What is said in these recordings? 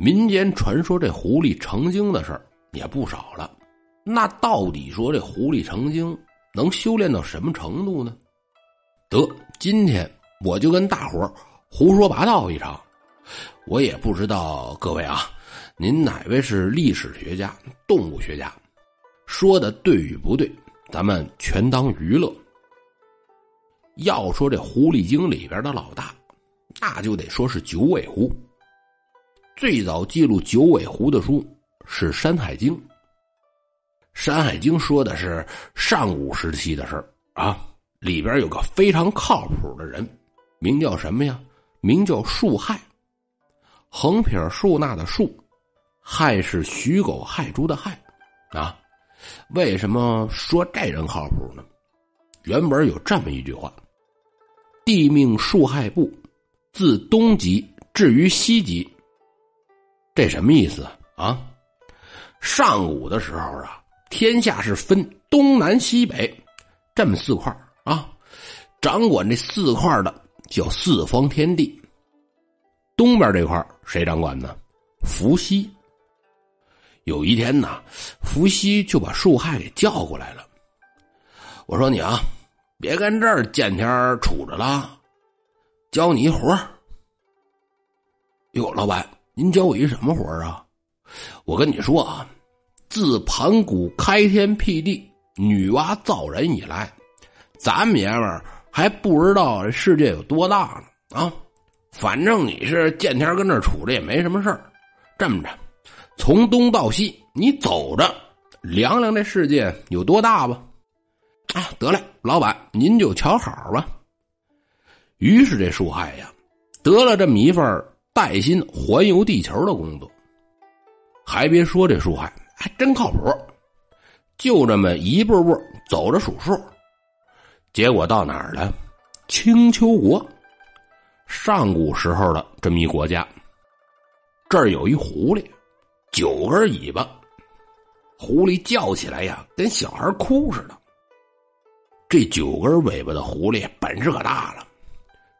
民间传说这狐狸成精的事儿也不少了。那到底说这狐狸成精能修炼到什么程度呢？得，今天我就跟大伙儿胡说八道一场。我也不知道各位啊，您哪位是历史学家、动物学家，说的对与不对，咱们全当娱乐。要说这狐狸精里边的老大，那就得说是九尾狐。最早记录九尾狐的书是《山海经》。《山海经》说的是上古时期的事儿啊，里边有个非常靠谱的人，名叫什么呀？名叫树害。横撇竖捺的竖，害是许狗害猪的害，啊，为什么说这人靠谱呢？原本有这么一句话：“地命树害部，自东极至于西极。”这什么意思啊？上古的时候啊，天下是分东南西北这么四块啊，掌管这四块的叫四方天地。东边这块谁掌管呢？伏羲。有一天呢，伏羲就把树害给叫过来了。我说你啊，别跟这儿见天杵着了，教你一活哟，老板，您教我一什么活啊？我跟你说啊，自盘古开天辟地、女娲造人以来，咱们爷们儿还不知道这世界有多大呢啊！反正你是见天跟那杵着也没什么事儿，这么着，从东到西你走着，量量这世界有多大吧。啊，得嘞，老板您就瞧好吧。于是这树海呀，得了这么一份带薪环游地球的工作。还别说，这树海还真靠谱，就这么一步步走着数数，结果到哪儿了？青丘国。上古时候的这么一国家，这儿有一狐狸，九根尾巴，狐狸叫起来呀，跟小孩哭似的。这九根尾巴的狐狸本事可大了，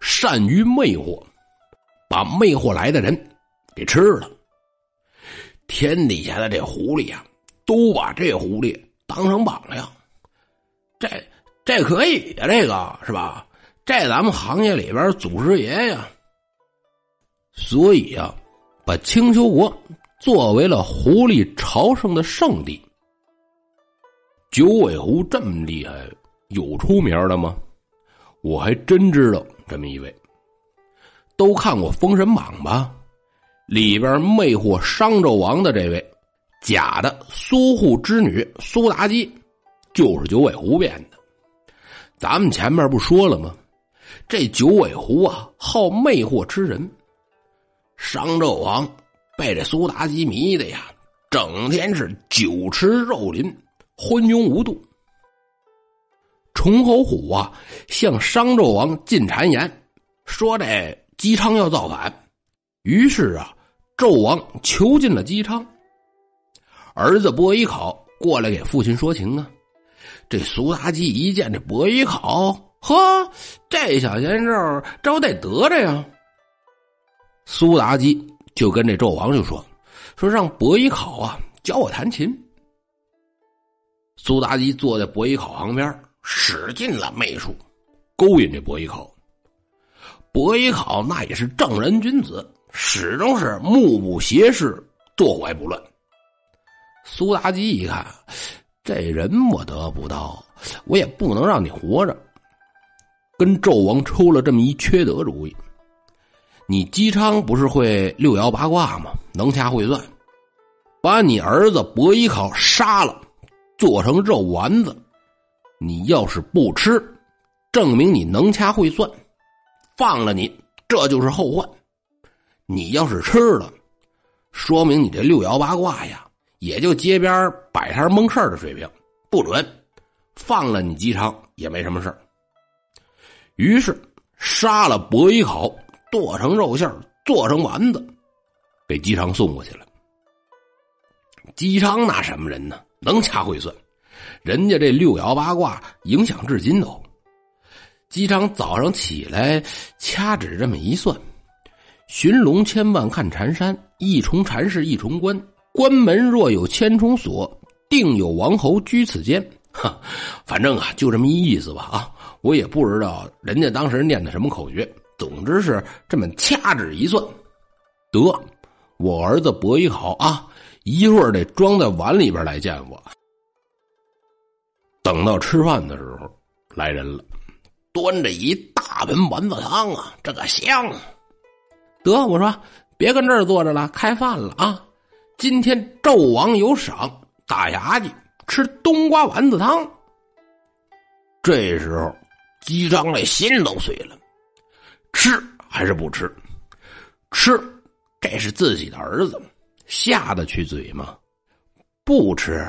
善于魅惑，把魅惑来的人给吃了。天底下的这狐狸呀，都把这狐狸当成榜样，这这可以呀，这个是吧？在咱们行业里边，祖师爷呀，所以啊，把青丘国作为了狐狸朝圣的圣地。九尾狐这么厉害，有出名的吗？我还真知道这么一位。都看过《封神榜》吧？里边魅惑商纣王的这位假的苏护之女苏妲己，就是九尾狐变的。咱们前面不说了吗？这九尾狐啊，好魅惑吃人。商纣王被这苏妲己迷的呀，整天是酒池肉林，昏庸无度。崇侯虎啊，向商纣王进谗言，说这姬昌要造反。于是啊，纣王囚禁了姬昌。儿子伯邑考过来给父亲说情啊。这苏妲己一见这伯邑考。呵，这小鲜肉招待得着呀！苏妲己就跟这纣王就说：“说让伯邑考啊教我弹琴。”苏妲己坐在伯邑考旁边，使尽了媚术，勾引这伯邑考。伯邑考那也是正人君子，始终是目不斜视，坐怀不乱。苏妲己一看，这人我得不到，我也不能让你活着。跟纣王出了这么一缺德主意，你姬昌不是会六爻八卦吗？能掐会算，把你儿子伯邑考杀了，做成肉丸子。你要是不吃，证明你能掐会算，放了你，这就是后患。你要是吃了，说明你这六爻八卦呀，也就街边摆摊蒙事的水平，不准。放了你姬昌也没什么事于是杀了伯邑考，剁成肉馅做成丸子，给姬昌送过去了。姬昌那什么人呢？能掐会算，人家这六爻八卦影响至今都。姬昌早上起来掐指这么一算，寻龙千万看缠山，一重缠是一重关。关门若有千重锁，定有王侯居此间。哈，反正啊，就这么一意思吧。啊，我也不知道人家当时念的什么口诀。总之是这么掐指一算，得，我儿子博弈好啊，一会儿得装在碗里边来见我。等到吃饭的时候，来人了，端着一大盆丸子汤啊，这个香。得，我说别跟这儿坐着了，开饭了啊。今天纣王有赏，大衙役吃冬瓜丸子汤。这时候，姬张这心都碎了，吃还是不吃？吃，这是自己的儿子，下得去嘴吗？不吃，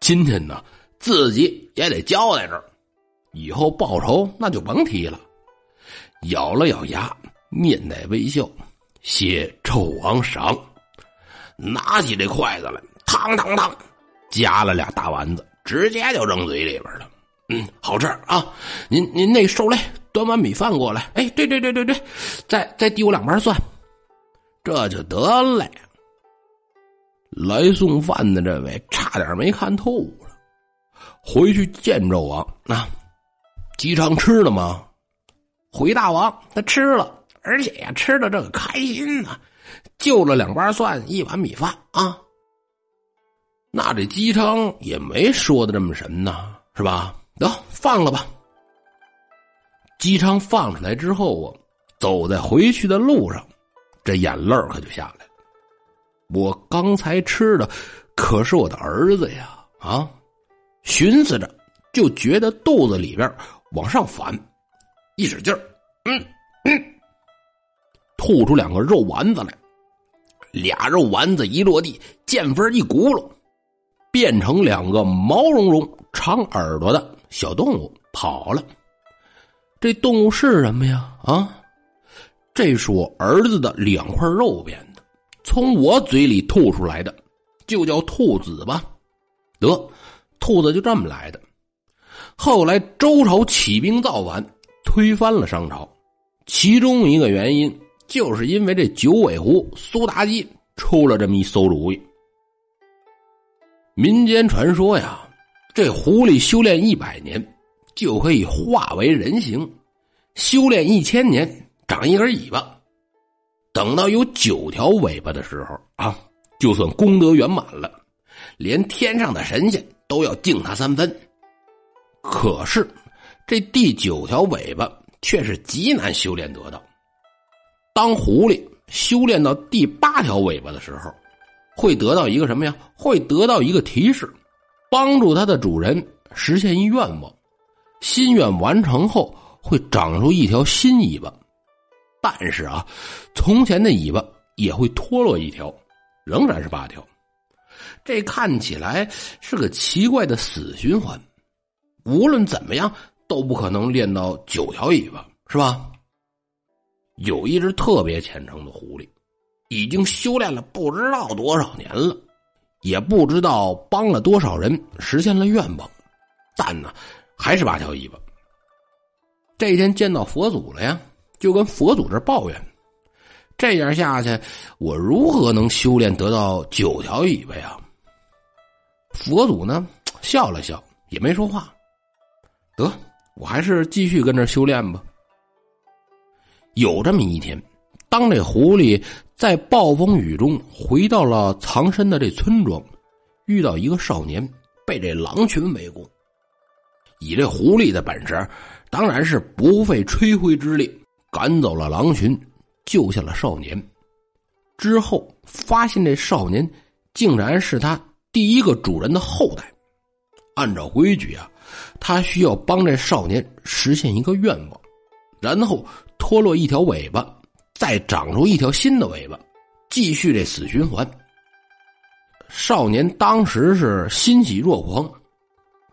今天呢，自己也得交代这儿，以后报仇那就甭提了。咬了咬牙，面带微笑，谢纣王赏。拿起这筷子来，烫烫烫，夹了俩大丸子，直接就扔嘴里边了。嗯，好吃啊！您您那受累，端碗米饭过来。哎，对对对对对，再再递我两盘蒜，这就得了。来送饭的这位差点没看透了，回去见纣王啊！姬昌吃了吗？回大王，他吃了，而且呀，吃的这个开心呐。就了两瓣蒜，一碗米饭啊！那这姬昌也没说的这么神呐，是吧？得放了吧。姬昌放出来之后啊，走在回去的路上，这眼泪可就下来了。我刚才吃的可是我的儿子呀！啊，寻思着就觉得肚子里边往上反，一使劲儿，嗯嗯，吐出两个肉丸子来。俩肉丸子一落地，见分一轱辘，变成两个毛茸茸、长耳朵的小动物跑了。这动物是什么呀？啊，这是我儿子的两块肉变的，从我嘴里吐出来的，就叫兔子吧。得，兔子就这么来的。后来周朝起兵造反，推翻了商朝，其中一个原因。就是因为这九尾狐苏妲己出了这么一馊主意。民间传说呀，这狐狸修炼一百年就可以化为人形，修炼一千年长一根尾巴，等到有九条尾巴的时候啊，就算功德圆满了，连天上的神仙都要敬他三分。可是这第九条尾巴却是极难修炼得到。当狐狸修炼到第八条尾巴的时候，会得到一个什么呀？会得到一个提示，帮助它的主人实现一愿望。心愿完成后，会长出一条新尾巴。但是啊，从前的尾巴也会脱落一条，仍然是八条。这看起来是个奇怪的死循环。无论怎么样，都不可能练到九条尾巴，是吧？有一只特别虔诚的狐狸，已经修炼了不知道多少年了，也不知道帮了多少人实现了愿望，但呢，还是八条尾巴。这天见到佛祖了呀，就跟佛祖这抱怨：“这样下去，我如何能修炼得到九条尾巴呀？”佛祖呢，笑了笑，也没说话。得，我还是继续跟这修炼吧。有这么一天，当这狐狸在暴风雨中回到了藏身的这村庄，遇到一个少年被这狼群围攻。以这狐狸的本事，当然是不费吹灰之力赶走了狼群，救下了少年。之后发现这少年竟然是他第一个主人的后代。按照规矩啊，他需要帮这少年实现一个愿望，然后。脱落一条尾巴，再长出一条新的尾巴，继续这死循环。少年当时是欣喜若狂，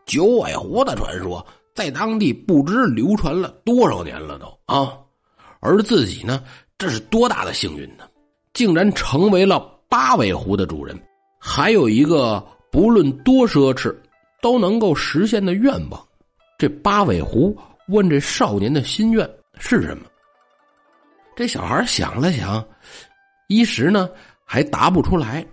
九尾狐的传说在当地不知流传了多少年了都啊，而自己呢，这是多大的幸运呢，竟然成为了八尾狐的主人，还有一个不论多奢侈都能够实现的愿望。这八尾狐问这少年的心愿是什么？这小孩想了想，一时呢还答不出来。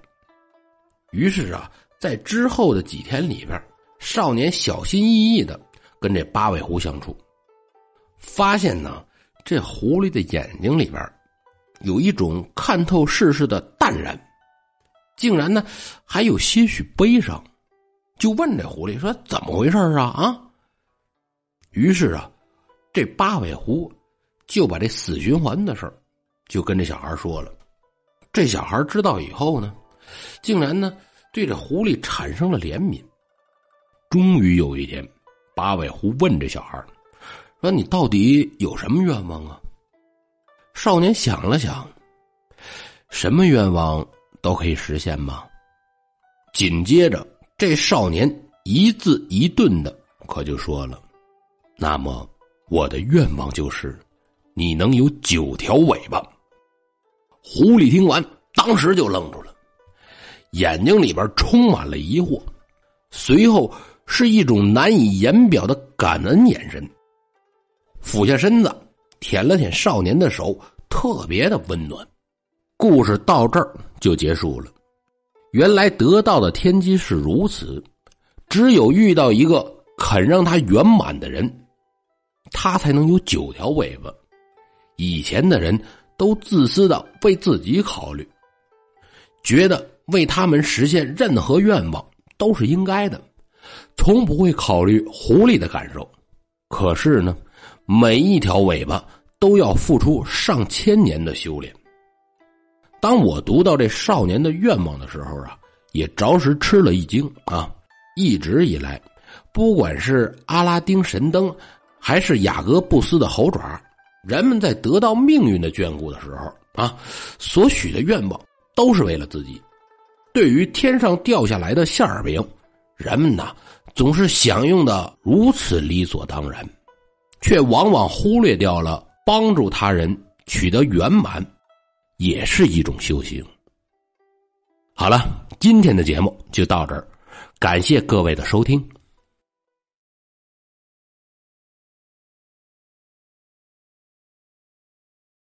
于是啊，在之后的几天里边，少年小心翼翼的跟这八尾狐相处，发现呢，这狐狸的眼睛里边有一种看透世事的淡然，竟然呢还有些许悲伤，就问这狐狸说：“怎么回事啊？”啊！于是啊，这八尾狐就把这死循环的事儿就跟这小孩说了。这小孩知道以后呢。竟然呢，对这狐狸产生了怜悯。终于有一天，八尾狐问这小孩：“说你到底有什么愿望啊？”少年想了想，什么愿望都可以实现吗？紧接着，这少年一字一顿的可就说了：“那么，我的愿望就是，你能有九条尾巴。”狐狸听完，当时就愣住了。眼睛里边充满了疑惑，随后是一种难以言表的感恩眼神。俯下身子舔了舔少年的手，特别的温暖。故事到这儿就结束了。原来得道的天机是如此，只有遇到一个肯让他圆满的人，他才能有九条尾巴。以前的人都自私的为自己考虑，觉得。为他们实现任何愿望都是应该的，从不会考虑狐狸的感受。可是呢，每一条尾巴都要付出上千年的修炼。当我读到这少年的愿望的时候啊，也着实吃了一惊啊！一直以来，不管是阿拉丁神灯，还是雅各布斯的猴爪，人们在得到命运的眷顾的时候啊，所许的愿望都是为了自己。对于天上掉下来的馅儿饼，人们呢总是享用的如此理所当然，却往往忽略掉了帮助他人取得圆满，也是一种修行。好了，今天的节目就到这儿，感谢各位的收听。